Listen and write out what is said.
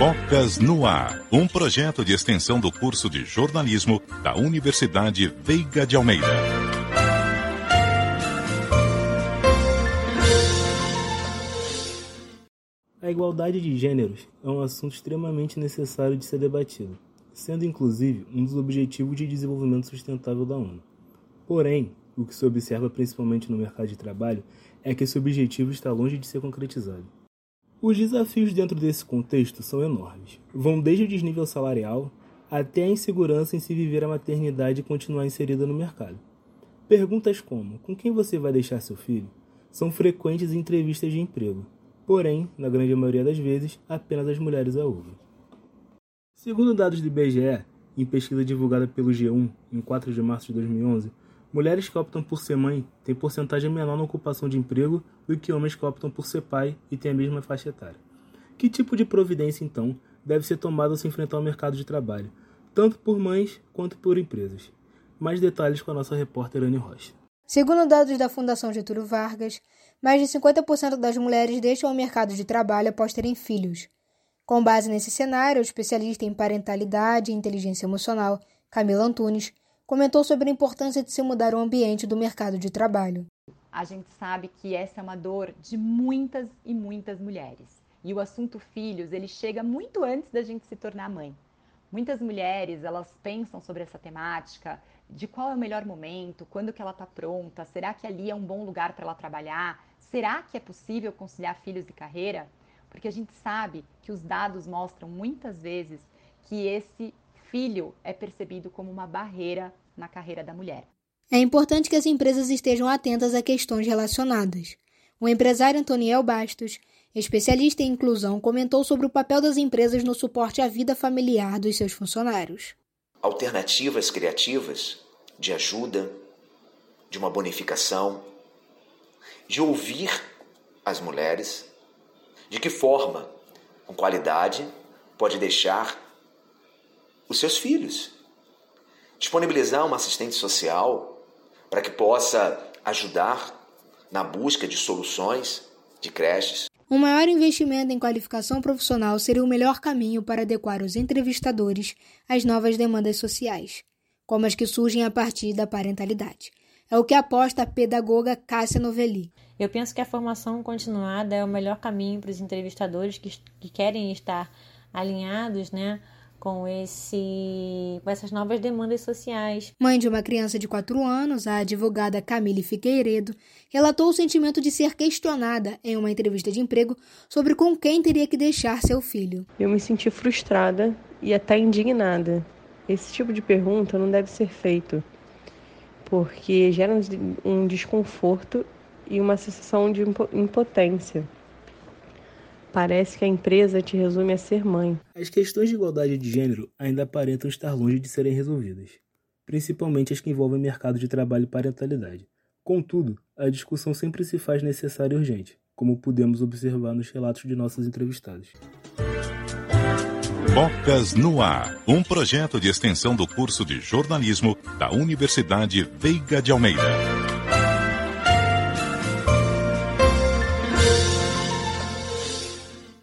Focas no Ar, um projeto de extensão do curso de jornalismo da Universidade Veiga de Almeida. A igualdade de gêneros é um assunto extremamente necessário de ser debatido, sendo inclusive um dos objetivos de desenvolvimento sustentável da ONU. Porém, o que se observa principalmente no mercado de trabalho é que esse objetivo está longe de ser concretizado. Os desafios dentro desse contexto são enormes. Vão desde o desnível salarial até a insegurança em se viver a maternidade e continuar inserida no mercado. Perguntas como: com quem você vai deixar seu filho? são frequentes em entrevistas de emprego. Porém, na grande maioria das vezes, apenas as mulheres a ouvem. Segundo dados do IBGE, em pesquisa divulgada pelo G1 em 4 de março de 2011, Mulheres que optam por ser mãe têm porcentagem menor na ocupação de emprego do que homens que optam por ser pai e têm a mesma faixa etária. Que tipo de providência, então, deve ser tomada ao se enfrentar ao mercado de trabalho, tanto por mães quanto por empresas? Mais detalhes com a nossa repórter Anne Rocha. Segundo dados da Fundação Getúlio Vargas, mais de 50% das mulheres deixam o mercado de trabalho após terem filhos. Com base nesse cenário, o especialista em parentalidade e inteligência emocional, Camila Antunes, comentou sobre a importância de se mudar o ambiente do mercado de trabalho. A gente sabe que essa é uma dor de muitas e muitas mulheres. E o assunto filhos, ele chega muito antes da gente se tornar mãe. Muitas mulheres, elas pensam sobre essa temática, de qual é o melhor momento, quando que ela está pronta, será que ali é um bom lugar para ela trabalhar? Será que é possível conciliar filhos e carreira? Porque a gente sabe que os dados mostram muitas vezes que esse filho é percebido como uma barreira na carreira da mulher. É importante que as empresas estejam atentas a questões relacionadas. O empresário Antoniel Bastos, especialista em inclusão, comentou sobre o papel das empresas no suporte à vida familiar dos seus funcionários. Alternativas criativas de ajuda, de uma bonificação, de ouvir as mulheres, de que forma, com qualidade, pode deixar os seus filhos disponibilizar uma assistente social para que possa ajudar na busca de soluções de creches. Um maior investimento em qualificação profissional seria o melhor caminho para adequar os entrevistadores às novas demandas sociais, como as que surgem a partir da parentalidade. É o que aposta a pedagoga Cássia Novelli. Eu penso que a formação continuada é o melhor caminho para os entrevistadores que, que querem estar alinhados, né? Com, esse, com essas novas demandas sociais. Mãe de uma criança de 4 anos, a advogada Camille Figueiredo relatou o sentimento de ser questionada em uma entrevista de emprego sobre com quem teria que deixar seu filho. Eu me senti frustrada e até indignada. Esse tipo de pergunta não deve ser feito, porque gera um desconforto e uma sensação de impotência. Parece que a empresa te resume a ser mãe. As questões de igualdade de gênero ainda aparentam estar longe de serem resolvidas, principalmente as que envolvem mercado de trabalho e parentalidade. Contudo, a discussão sempre se faz necessária e urgente, como pudemos observar nos relatos de nossos entrevistados. Focas no Ar, um projeto de extensão do curso de jornalismo da Universidade Veiga de Almeida.